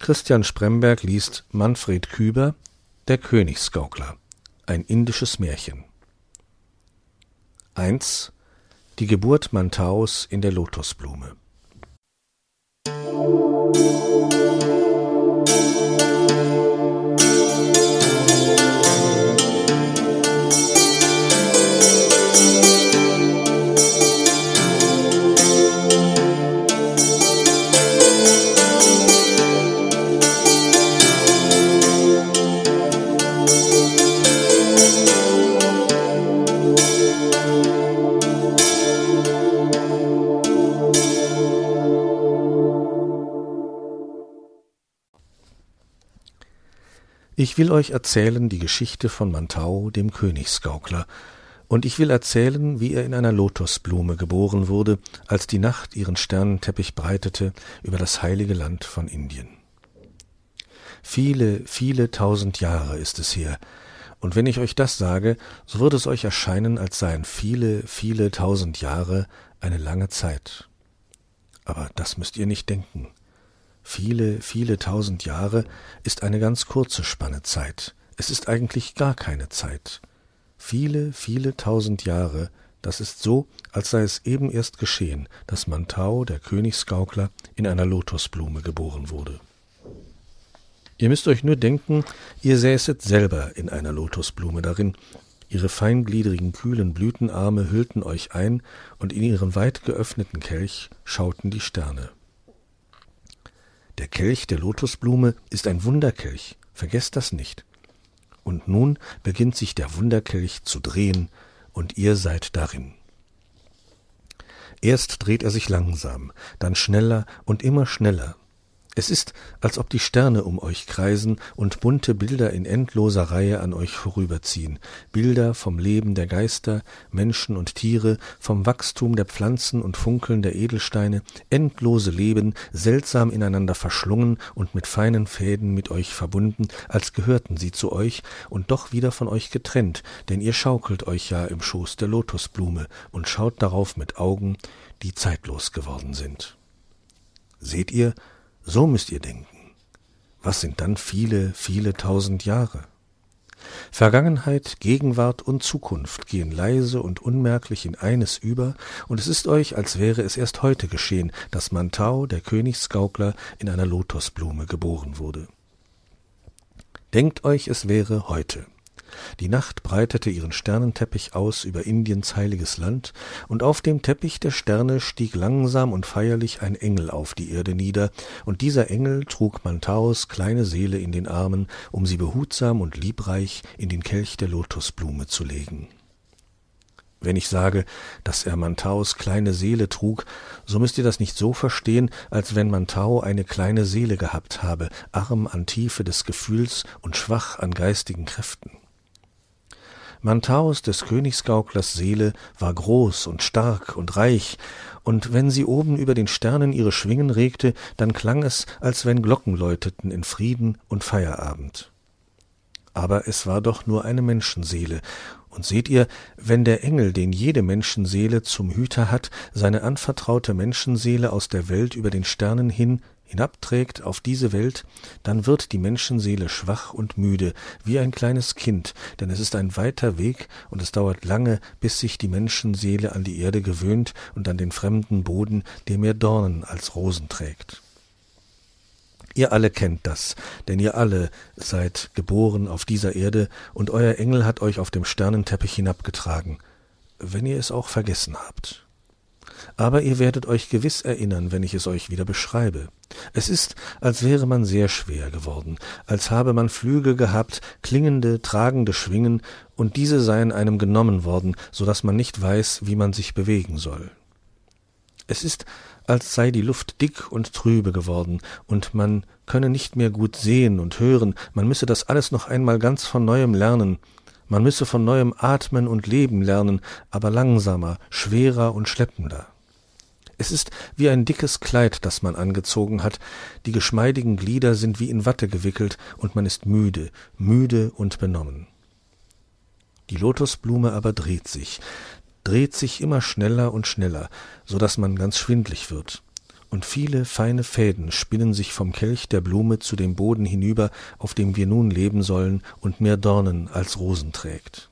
Christian Spremberg liest Manfred Küber Der Königsgaukler ein indisches Märchen. 1 Die Geburt Mantaus in der Lotusblume Ich will euch erzählen die Geschichte von Mantau, dem Königsgaukler, und ich will erzählen, wie er in einer Lotusblume geboren wurde, als die Nacht ihren Sternenteppich breitete über das heilige Land von Indien. Viele, viele tausend Jahre ist es her, und wenn ich euch das sage, so wird es euch erscheinen, als seien viele, viele tausend Jahre eine lange Zeit. Aber das müsst ihr nicht denken. Viele, viele tausend Jahre ist eine ganz kurze Spanne Zeit. Es ist eigentlich gar keine Zeit. Viele, viele tausend Jahre, das ist so, als sei es eben erst geschehen, dass Mantau, der Königsgaukler, in einer Lotusblume geboren wurde. Ihr müsst euch nur denken, ihr säßet selber in einer Lotusblume darin, ihre feingliedrigen, kühlen Blütenarme hüllten euch ein, und in ihren weit geöffneten Kelch schauten die Sterne. Der Kelch der Lotusblume ist ein Wunderkelch, vergesst das nicht. Und nun beginnt sich der Wunderkelch zu drehen, und ihr seid darin. Erst dreht er sich langsam, dann schneller und immer schneller, es ist, als ob die Sterne um euch kreisen und bunte Bilder in endloser Reihe an euch vorüberziehen, Bilder vom Leben der Geister, Menschen und Tiere, vom Wachstum der Pflanzen und Funkeln der Edelsteine, endlose Leben, seltsam ineinander verschlungen und mit feinen Fäden mit euch verbunden, als gehörten sie zu euch und doch wieder von euch getrennt, denn ihr schaukelt euch ja im Schoß der Lotusblume und schaut darauf mit Augen, die zeitlos geworden sind. Seht ihr, so müsst ihr denken. Was sind dann viele, viele tausend Jahre? Vergangenheit, Gegenwart und Zukunft gehen leise und unmerklich in eines über, und es ist euch, als wäre es erst heute geschehen, dass Mantau, der Königsgaukler, in einer Lotusblume geboren wurde. Denkt euch, es wäre heute. Die Nacht breitete ihren Sternenteppich aus über Indiens heiliges Land, und auf dem Teppich der Sterne stieg langsam und feierlich ein Engel auf die Erde nieder, und dieser Engel trug Mantaus kleine Seele in den Armen, um sie behutsam und liebreich in den Kelch der Lotusblume zu legen. Wenn ich sage, dass er Mantaus kleine Seele trug, so müsst ihr das nicht so verstehen, als wenn Mantau eine kleine Seele gehabt habe, arm an Tiefe des Gefühls und schwach an geistigen Kräften. Mantaus des Königsgauklers Seele war groß und stark und reich, und wenn sie oben über den Sternen ihre Schwingen regte, dann klang es, als wenn Glocken läuteten in Frieden und Feierabend. Aber es war doch nur eine Menschenseele, und seht ihr, wenn der Engel, den jede Menschenseele zum Hüter hat, seine anvertraute Menschenseele aus der Welt über den Sternen hin hinabträgt auf diese Welt, dann wird die Menschenseele schwach und müde, wie ein kleines Kind, denn es ist ein weiter Weg und es dauert lange, bis sich die Menschenseele an die Erde gewöhnt und an den fremden Boden, der mehr Dornen als Rosen trägt. Ihr alle kennt das, denn ihr alle seid geboren auf dieser Erde, und euer Engel hat euch auf dem Sternenteppich hinabgetragen, wenn ihr es auch vergessen habt aber ihr werdet euch gewiss erinnern, wenn ich es euch wieder beschreibe. Es ist, als wäre man sehr schwer geworden, als habe man Flügel gehabt, klingende, tragende Schwingen, und diese seien einem genommen worden, so dass man nicht weiß, wie man sich bewegen soll. Es ist, als sei die Luft dick und trübe geworden, und man könne nicht mehr gut sehen und hören, man müsse das alles noch einmal ganz von neuem lernen, man müsse von neuem atmen und leben lernen, aber langsamer, schwerer und schleppender. Es ist wie ein dickes Kleid, das man angezogen hat, die geschmeidigen Glieder sind wie in Watte gewickelt, und man ist müde, müde und benommen. Die Lotusblume aber dreht sich, dreht sich immer schneller und schneller, so dass man ganz schwindlig wird. Und viele feine Fäden spinnen sich vom Kelch der Blume zu dem Boden hinüber, auf dem wir nun leben sollen und mehr Dornen als Rosen trägt.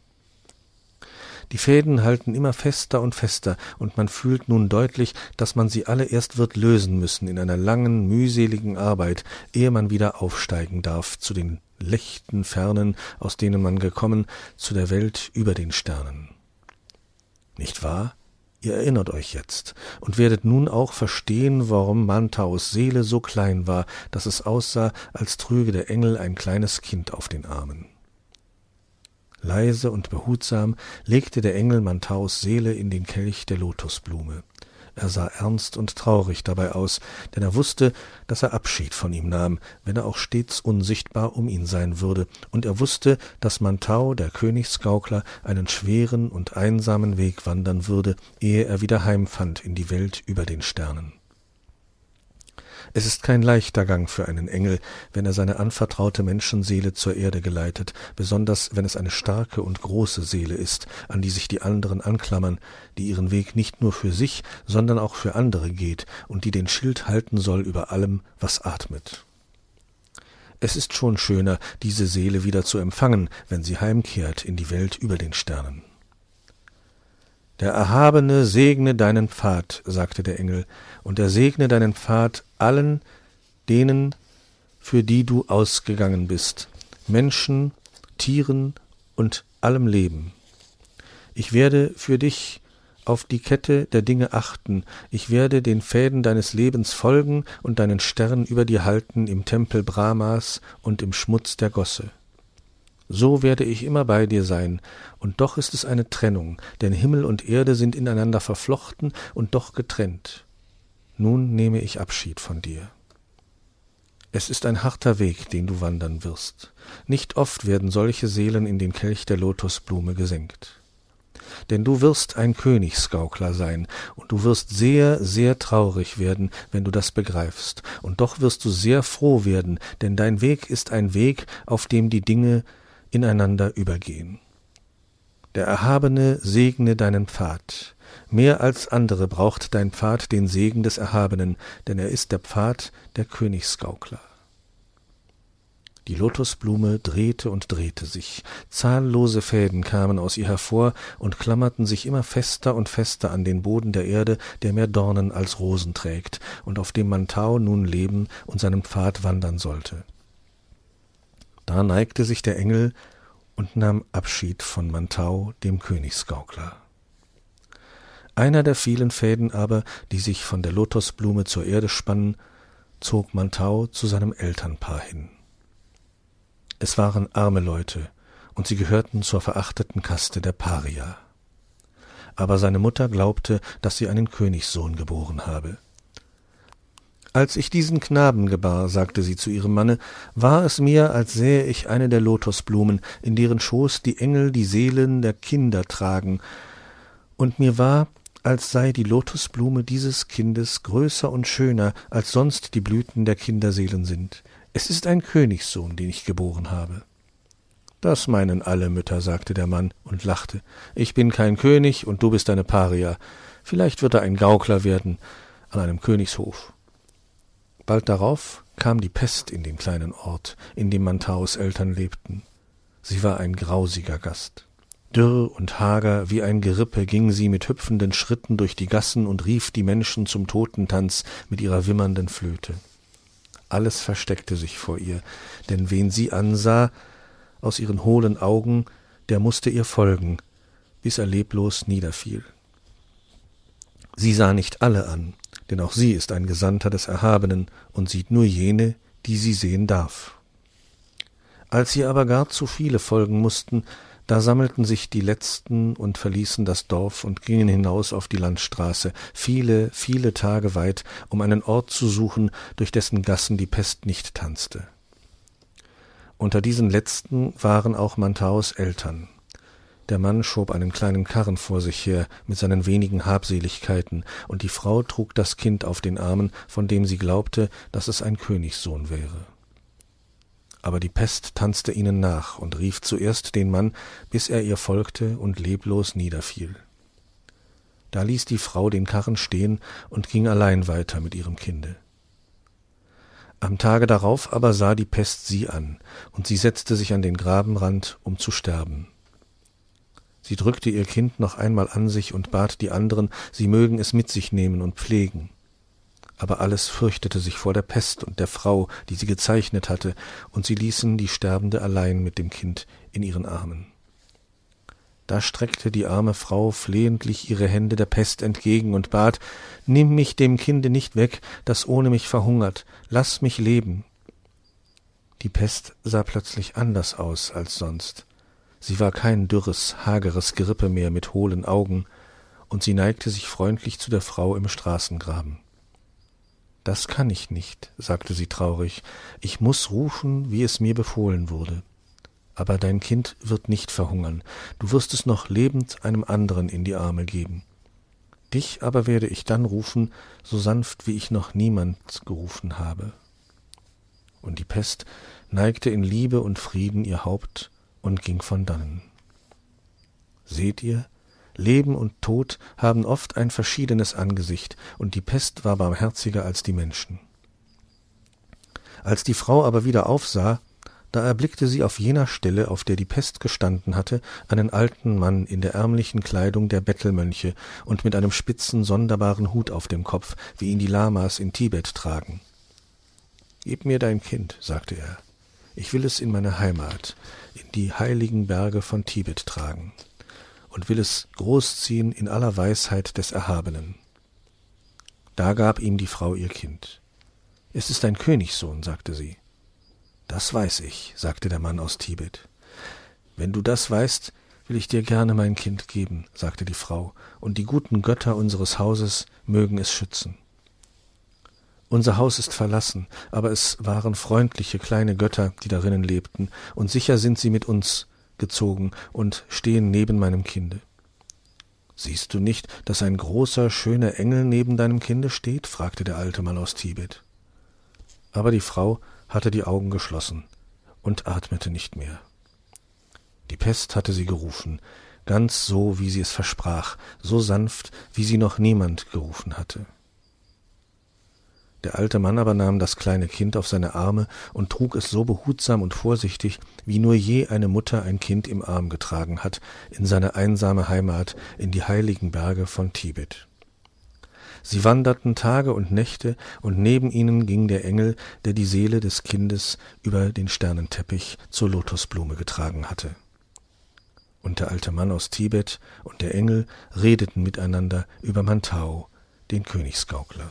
Die Fäden halten immer fester und fester, und man fühlt nun deutlich, dass man sie alle erst wird lösen müssen in einer langen, mühseligen Arbeit, ehe man wieder aufsteigen darf zu den lichten Fernen, aus denen man gekommen, zu der Welt über den Sternen. Nicht wahr? Ihr erinnert euch jetzt und werdet nun auch verstehen, warum Mantaus Seele so klein war, dass es aussah, als trüge der Engel ein kleines Kind auf den Armen. Leise und behutsam legte der Engel Mantaus Seele in den Kelch der Lotusblume. Er sah ernst und traurig dabei aus, denn er wusste, dass er Abschied von ihm nahm, wenn er auch stets unsichtbar um ihn sein würde, und er wusste, dass Mantau, der Königsgaukler, einen schweren und einsamen Weg wandern würde, ehe er wieder heimfand in die Welt über den Sternen. Es ist kein leichter Gang für einen Engel, wenn er seine anvertraute Menschenseele zur Erde geleitet, besonders wenn es eine starke und große Seele ist, an die sich die anderen anklammern, die ihren Weg nicht nur für sich, sondern auch für andere geht und die den Schild halten soll über allem, was atmet. Es ist schon schöner, diese Seele wieder zu empfangen, wenn sie heimkehrt in die Welt über den Sternen. Der Erhabene segne deinen Pfad, sagte der Engel, und er segne deinen Pfad allen denen, für die du ausgegangen bist, Menschen, Tieren und allem Leben. Ich werde für dich auf die Kette der Dinge achten, ich werde den Fäden deines Lebens folgen und deinen Stern über dir halten im Tempel Brahmas und im Schmutz der Gosse so werde ich immer bei dir sein, und doch ist es eine Trennung, denn Himmel und Erde sind ineinander verflochten und doch getrennt. Nun nehme ich Abschied von dir. Es ist ein harter Weg, den du wandern wirst. Nicht oft werden solche Seelen in den Kelch der Lotusblume gesenkt. Denn du wirst ein Königsgaukler sein, und du wirst sehr, sehr traurig werden, wenn du das begreifst, und doch wirst du sehr froh werden, denn dein Weg ist ein Weg, auf dem die Dinge ineinander übergehen. Der Erhabene segne deinen Pfad. Mehr als andere braucht dein Pfad den Segen des Erhabenen, denn er ist der Pfad der Königsgaukler. Die Lotusblume drehte und drehte sich, zahllose Fäden kamen aus ihr hervor und klammerten sich immer fester und fester an den Boden der Erde, der mehr Dornen als Rosen trägt, und auf dem Mantau nun leben und seinen Pfad wandern sollte. Da neigte sich der Engel und nahm Abschied von Mantau, dem Königsgaukler. Einer der vielen Fäden aber, die sich von der Lotosblume zur Erde spannen, zog Mantau zu seinem Elternpaar hin. Es waren arme Leute, und sie gehörten zur verachteten Kaste der Paria. Aber seine Mutter glaubte, dass sie einen Königssohn geboren habe. Als ich diesen Knaben gebar, sagte sie zu ihrem Manne, war es mir, als sähe ich eine der Lotosblumen, in deren Schoß die Engel die Seelen der Kinder tragen, und mir war, als sei die Lotosblume dieses Kindes größer und schöner, als sonst die Blüten der Kinderseelen sind. Es ist ein Königssohn, den ich geboren habe. Das meinen alle Mütter, sagte der Mann und lachte. Ich bin kein König und du bist eine Paria. Vielleicht wird er ein Gaukler werden an einem Königshof. Bald darauf kam die Pest in den kleinen Ort, in dem Mantaus Eltern lebten. Sie war ein grausiger Gast. Dürr und hager wie ein Gerippe ging sie mit hüpfenden Schritten durch die Gassen und rief die Menschen zum Totentanz mit ihrer wimmernden Flöte. Alles versteckte sich vor ihr, denn wen sie ansah, aus ihren hohlen Augen, der musste ihr folgen, bis er leblos niederfiel. Sie sah nicht alle an, denn auch sie ist ein Gesandter des Erhabenen und sieht nur jene, die sie sehen darf. Als ihr aber gar zu viele folgen mussten, da sammelten sich die letzten und verließen das Dorf und gingen hinaus auf die Landstraße, viele, viele Tage weit, um einen Ort zu suchen, durch dessen Gassen die Pest nicht tanzte. Unter diesen letzten waren auch Mantaus Eltern. Der Mann schob einen kleinen Karren vor sich her mit seinen wenigen Habseligkeiten, und die Frau trug das Kind auf den Armen, von dem sie glaubte, dass es ein Königssohn wäre. Aber die Pest tanzte ihnen nach und rief zuerst den Mann, bis er ihr folgte und leblos niederfiel. Da ließ die Frau den Karren stehen und ging allein weiter mit ihrem Kinde. Am Tage darauf aber sah die Pest sie an, und sie setzte sich an den Grabenrand, um zu sterben. Sie drückte ihr Kind noch einmal an sich und bat die anderen, sie mögen es mit sich nehmen und pflegen. Aber alles fürchtete sich vor der Pest und der Frau, die sie gezeichnet hatte, und sie ließen die Sterbende allein mit dem Kind in ihren Armen. Da streckte die arme Frau flehentlich ihre Hände der Pest entgegen und bat Nimm mich dem Kinde nicht weg, das ohne mich verhungert, lass mich leben. Die Pest sah plötzlich anders aus als sonst. Sie war kein dürres, hageres Gerippe mehr mit hohlen Augen, und sie neigte sich freundlich zu der Frau im Straßengraben. Das kann ich nicht, sagte sie traurig, ich muss rufen, wie es mir befohlen wurde aber dein Kind wird nicht verhungern, du wirst es noch lebend einem anderen in die Arme geben. Dich aber werde ich dann rufen, so sanft wie ich noch niemand gerufen habe. Und die Pest neigte in Liebe und Frieden ihr Haupt und ging von dannen. Seht ihr, Leben und Tod haben oft ein verschiedenes Angesicht, und die Pest war barmherziger als die Menschen. Als die Frau aber wieder aufsah, da erblickte sie auf jener Stelle, auf der die Pest gestanden hatte, einen alten Mann in der ärmlichen Kleidung der Bettelmönche und mit einem spitzen, sonderbaren Hut auf dem Kopf, wie ihn die Lamas in Tibet tragen. Gib mir dein Kind, sagte er. Ich will es in meine Heimat, in die heiligen Berge von Tibet tragen und will es großziehen in aller Weisheit des Erhabenen. Da gab ihm die Frau ihr Kind. Es ist ein Königssohn, sagte sie. Das weiß ich, sagte der Mann aus Tibet. Wenn du das weißt, will ich dir gerne mein Kind geben, sagte die Frau, und die guten Götter unseres Hauses mögen es schützen. Unser Haus ist verlassen, aber es waren freundliche kleine Götter, die darinnen lebten, und sicher sind sie mit uns gezogen und stehen neben meinem Kinde. Siehst du nicht, dass ein großer, schöner Engel neben deinem Kinde steht? fragte der alte Mann aus Tibet. Aber die Frau hatte die Augen geschlossen und atmete nicht mehr. Die Pest hatte sie gerufen, ganz so, wie sie es versprach, so sanft, wie sie noch niemand gerufen hatte. Der alte Mann aber nahm das kleine Kind auf seine Arme und trug es so behutsam und vorsichtig, wie nur je eine Mutter ein Kind im Arm getragen hat, in seine einsame Heimat, in die heiligen Berge von Tibet. Sie wanderten Tage und Nächte, und neben ihnen ging der Engel, der die Seele des Kindes über den Sternenteppich zur Lotusblume getragen hatte. Und der alte Mann aus Tibet und der Engel redeten miteinander über Mantau, den Königsgaukler.